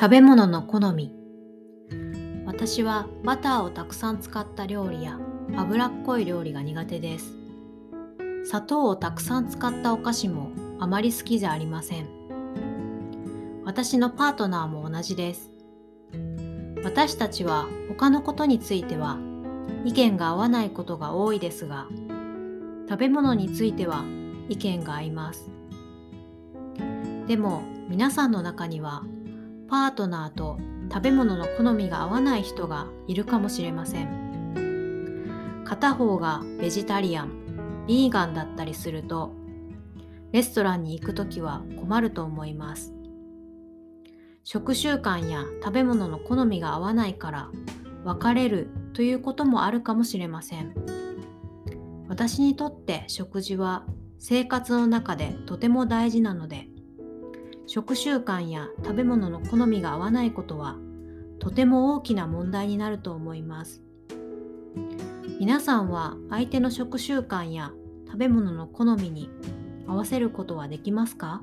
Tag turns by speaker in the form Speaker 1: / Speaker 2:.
Speaker 1: 食べ物の好み。私はバターをたくさん使った料理や脂っこい料理が苦手です。砂糖をたくさん使ったお菓子もあまり好きじゃありません。私のパートナーも同じです。私たちは他のことについては意見が合わないことが多いですが食べ物については意見が合います。でも皆さんの中にはパートナーと食べ物の好みが合わない人がいるかもしれません。片方がベジタリアンビーガンだったりするとレストランに行く時は困ると思います。食習慣や食べ物の好みが合わないから別れるということもあるかもしれません。私にとって食事は生活の中でとても大事なので食習慣や食べ物の好みが合わないことはとても大きな問題になると思います。皆さんは相手の食習慣や食べ物の好みに合わせることはできますか？